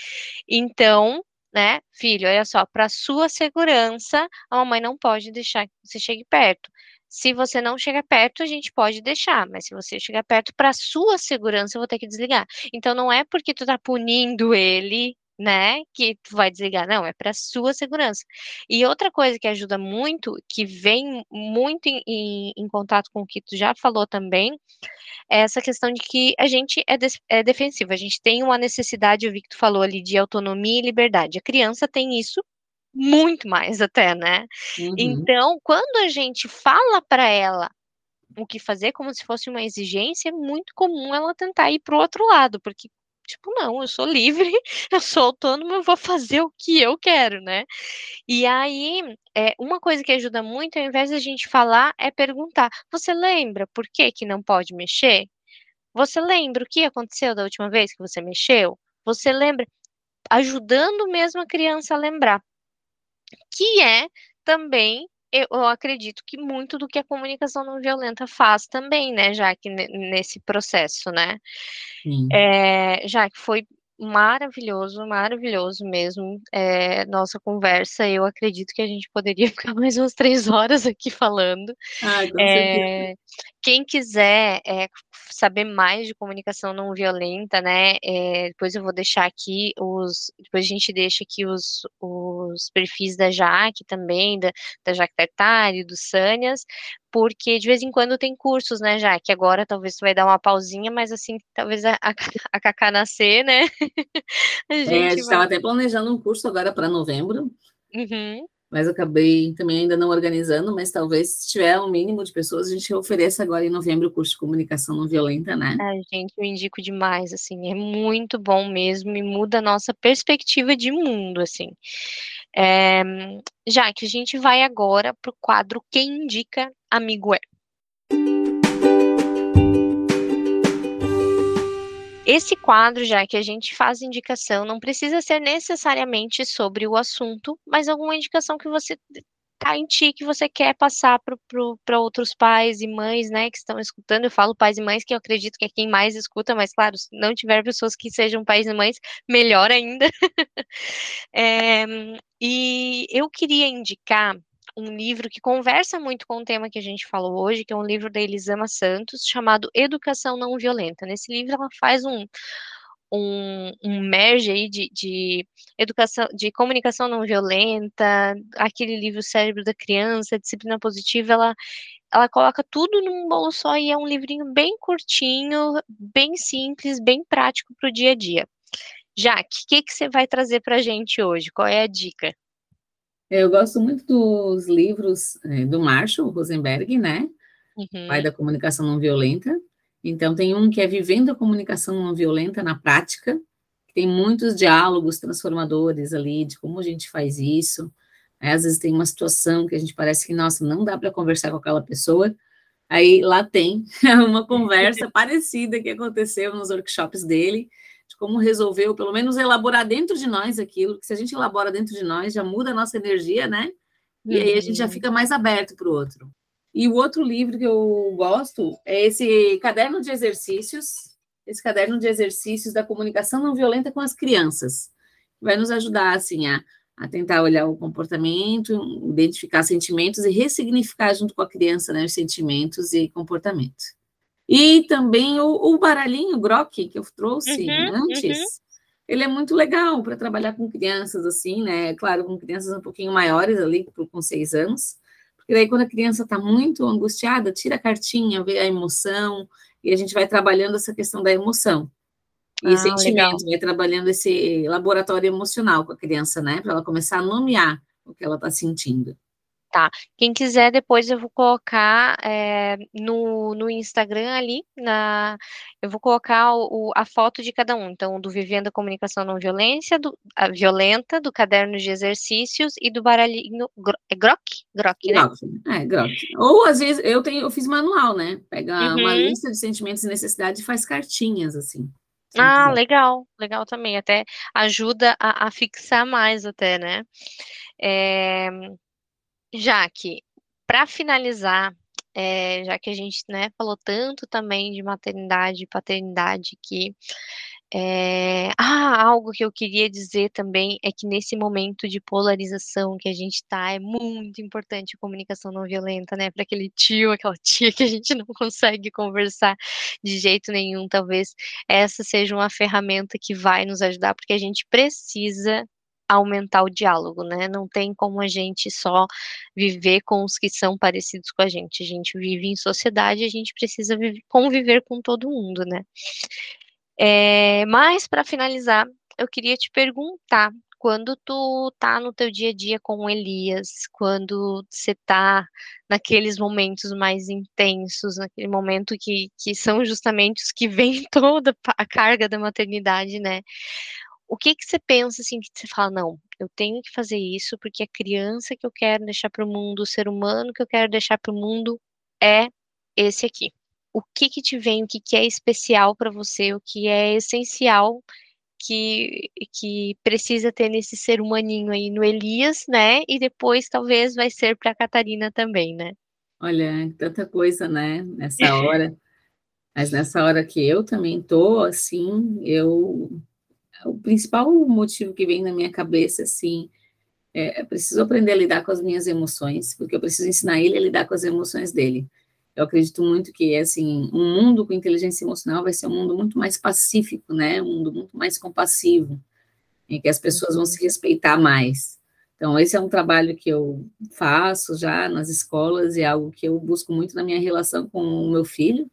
Então, né, filho, olha só, para sua segurança, a mamãe não pode deixar que você chegue perto. Se você não chega perto, a gente pode deixar, mas se você chegar perto, para sua segurança, eu vou ter que desligar. Então, não é porque tu tá punindo ele né, que tu vai desligar, não, é para sua segurança. E outra coisa que ajuda muito, que vem muito em, em, em, contato com o que tu já falou também, é essa questão de que a gente é, de, é defensivo, a gente tem uma necessidade, eu vi que tu falou ali, de autonomia e liberdade. A criança tem isso muito mais até, né? Uhum. Então, quando a gente fala para ela o que fazer como se fosse uma exigência, é muito comum ela tentar ir para o outro lado, porque Tipo, não, eu sou livre, *laughs* eu sou autônomo, eu vou fazer o que eu quero, né? E aí, é, uma coisa que ajuda muito, ao invés a gente falar, é perguntar: você lembra por que, que não pode mexer? Você lembra o que aconteceu da última vez que você mexeu? Você lembra? Ajudando mesmo a criança a lembrar. Que é também eu, acredito que muito do que a comunicação não violenta faz também, né, já que nesse processo, né? É, já que foi maravilhoso, maravilhoso mesmo é, nossa conversa. Eu acredito que a gente poderia *laughs* ficar mais umas três horas aqui falando. Ai, com é, quem quiser é, saber mais de comunicação não violenta, né? É, depois eu vou deixar aqui os. Depois a gente deixa aqui os, os perfis da Jaque também, da, da Jaque Tartari, do Sânias, porque de vez em quando tem cursos, né, Jaque? Agora talvez tu vai dar uma pausinha, mas assim, talvez a, a, a Cacá nascer, né? *laughs* a gente é, estava vai... até planejando um curso agora para novembro. Uhum mas acabei também ainda não organizando, mas talvez se tiver um mínimo de pessoas, a gente ofereça agora em novembro o curso de comunicação não violenta, né? É, gente, eu indico demais, assim, é muito bom mesmo e muda a nossa perspectiva de mundo, assim. É, já que a gente vai agora para o quadro Quem Indica Amigo É. Esse quadro, já que a gente faz indicação, não precisa ser necessariamente sobre o assunto, mas alguma indicação que você tá em ti que você quer passar para outros pais e mães, né, que estão escutando. Eu falo pais e mães, que eu acredito que é quem mais escuta, mas claro, se não tiver pessoas que sejam pais e mães, melhor ainda. é, *laughs* e eu queria indicar um livro que conversa muito com o tema que a gente falou hoje, que é um livro da Elisama Santos, chamado Educação Não Violenta. Nesse livro ela faz um, um, um merge aí de, de educação, de comunicação não violenta, aquele livro Cérebro da Criança, Disciplina Positiva, ela ela coloca tudo num bolo só e é um livrinho bem curtinho, bem simples, bem prático para o dia a dia. Jaque, o que, que você vai trazer para a gente hoje? Qual é a dica? Eu gosto muito dos livros é, do Marshall Rosenberg, né? Uhum. Pai da comunicação não violenta. Então, tem um que é Vivendo a Comunicação Não Violenta na Prática, que tem muitos diálogos transformadores ali de como a gente faz isso. Aí, às vezes tem uma situação que a gente parece que, nossa, não dá para conversar com aquela pessoa. Aí lá tem *laughs* uma conversa parecida que aconteceu nos workshops dele, de como resolver, ou pelo menos elaborar dentro de nós aquilo, que se a gente elabora dentro de nós, já muda a nossa energia, né? E aí a gente já uhum. fica mais aberto para o outro. E o outro livro que eu gosto é esse caderno de exercícios, esse caderno de exercícios da comunicação não violenta com as crianças. Vai nos ajudar, assim, a, a tentar olhar o comportamento, identificar sentimentos e ressignificar junto com a criança, né, os sentimentos e comportamento. E também o, o baralhinho Grok, que eu trouxe uhum, antes, uhum. ele é muito legal para trabalhar com crianças, assim, né, claro, com crianças um pouquinho maiores ali, com seis anos, porque daí, quando a criança está muito angustiada, tira a cartinha, vê a emoção, e a gente vai trabalhando essa questão da emoção. E ah, sentimento, vai trabalhando esse laboratório emocional com a criança, né? Para ela começar a nomear o que ela está sentindo. Tá. Quem quiser, depois eu vou colocar é, no, no Instagram ali, na, eu vou colocar o, a foto de cada um. Então, do Vivendo a Comunicação Não Violência, do, a Violenta, do Caderno de Exercícios e do baralhinho. É Grok? Grok, né? Grok, é, Grok. Ou, às vezes, eu, tenho, eu fiz manual, né? Pega uhum. uma lista de sentimentos e necessidades e faz cartinhas, assim. Ah, legal, legal também. Até ajuda a, a fixar mais, até, né? É, Jaque, para finalizar, é, já que a gente né, falou tanto também de maternidade e paternidade que é, ah, algo que eu queria dizer também é que nesse momento de polarização que a gente está, é muito importante a comunicação não violenta, né? Para aquele tio, aquela *laughs* tia que a gente não consegue conversar de jeito nenhum, talvez essa seja uma ferramenta que vai nos ajudar, porque a gente precisa aumentar o diálogo, né? Não tem como a gente só viver com os que são parecidos com a gente. A gente vive em sociedade, a gente precisa conviver com todo mundo, né? É, mas para finalizar, eu queria te perguntar quando tu tá no teu dia a dia com Elias, quando você tá naqueles momentos mais intensos, naquele momento que, que são justamente os que vem *laughs* toda a carga da maternidade, né? O que que você pensa assim que você fala, não, eu tenho que fazer isso porque a criança que eu quero deixar para o mundo, o ser humano que eu quero deixar para o mundo é esse aqui. O que que te vem, o que que é especial para você, o que é essencial que, que precisa ter nesse ser humaninho aí no Elias, né? E depois talvez vai ser para a Catarina também, né? Olha, tanta coisa, né? Nessa hora. Mas nessa hora que eu também tô, assim, eu o principal motivo que vem na minha cabeça, assim, é, preciso aprender a lidar com as minhas emoções, porque eu preciso ensinar ele a lidar com as emoções dele. Eu acredito muito que, assim, um mundo com inteligência emocional vai ser um mundo muito mais pacífico, né? Um mundo muito mais compassivo, em que as pessoas vão se respeitar mais. Então, esse é um trabalho que eu faço já nas escolas e é algo que eu busco muito na minha relação com o meu filho,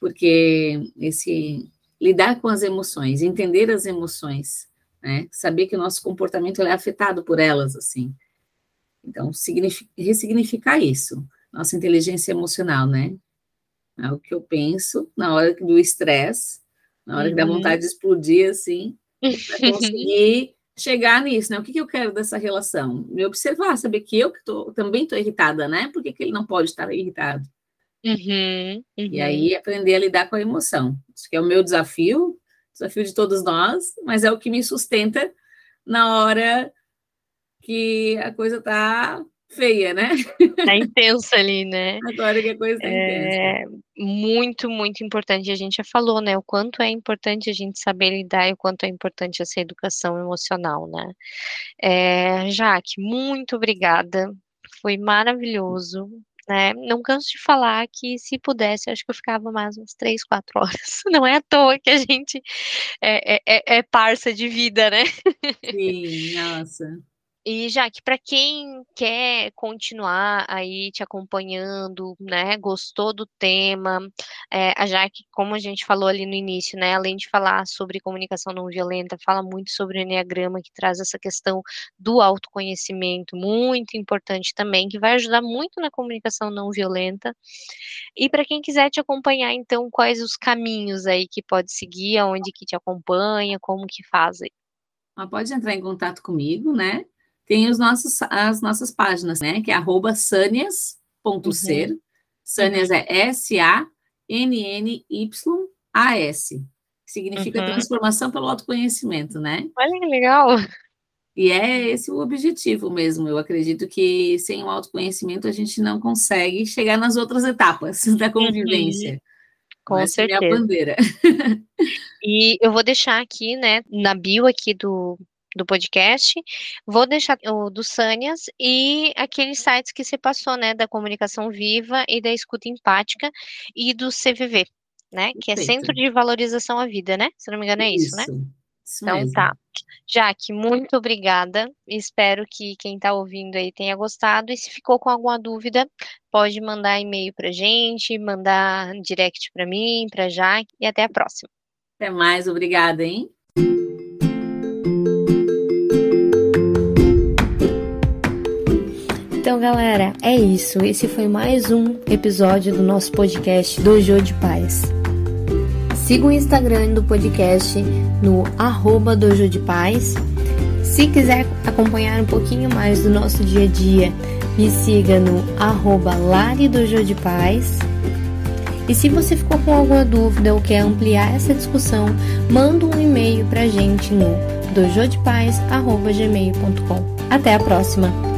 porque esse lidar com as emoções, entender as emoções, né? Saber que o nosso comportamento é afetado por elas, assim. Então, ressignificar isso, nossa inteligência emocional, né? É o que eu penso na hora do estresse, na hora uhum. que dá uhum. vontade de explodir, assim, para *laughs* conseguir chegar nisso, né? O que, que eu quero dessa relação? Me observar, saber que eu que tô, também estou irritada, né? Por que, que ele não pode estar irritado? Uhum, uhum. E aí aprender a lidar com a emoção. Isso que é o meu desafio, desafio de todos nós, mas é o que me sustenta na hora que a coisa tá feia, né? Tá intensa ali, né? *laughs* Agora que a coisa tá é intensa. Muito, muito importante. A gente já falou, né? O quanto é importante a gente saber lidar e o quanto é importante essa educação emocional, né? É, Jaque, muito obrigada. Foi maravilhoso né? Não canso de falar que se pudesse, acho que eu ficava mais umas três, quatro *laughs* horas. Não é à toa que a gente é, é, é, é parça de vida, né? Sim, nossa. E já que para quem quer continuar aí te acompanhando, né, gostou do tema, é, a Jaque, como a gente falou ali no início, né, além de falar sobre comunicação não violenta, fala muito sobre o Enneagrama, que traz essa questão do autoconhecimento, muito importante também, que vai ajudar muito na comunicação não violenta. E para quem quiser te acompanhar, então, quais os caminhos aí que pode seguir, aonde que te acompanha, como que faz aí? Pode entrar em contato comigo, né? Tem os nossos, as nossas páginas, né? Que é arroba sanias.ser. Uhum. Sanias é S-A-N-N-Y-A-S. Significa uhum. transformação pelo autoconhecimento, né? Olha que legal! E é esse o objetivo mesmo. Eu acredito que sem o autoconhecimento a gente não consegue chegar nas outras etapas *laughs* da uhum. convivência. Uhum. Com Essa certeza. É a bandeira. *laughs* e eu vou deixar aqui, né, na bio aqui do, do podcast. Vou deixar o do Sânias e aqueles sites que você passou, né, da comunicação viva e da escuta empática e do CVV, né, que é Centro de Valorização à Vida, né? Se não me engano é isso, isso né? Isso então mesmo. tá. Jaque, muito obrigada. Espero que quem está ouvindo aí tenha gostado. E se ficou com alguma dúvida, pode mandar e-mail para gente, mandar direct para mim, para Jaque. E até a próxima. Até mais, obrigada, hein? Então, galera, é isso. Esse foi mais um episódio do nosso podcast Dojo de Paz. Siga o Instagram do podcast no arroba Dojo de Paz. Se quiser acompanhar um pouquinho mais do nosso dia a dia, me siga no arroba Lari Dojo de Paz. E se você ficou com alguma dúvida ou quer ampliar essa discussão, manda um e-mail pra gente no dojodepaz.gmail.com. Até a próxima!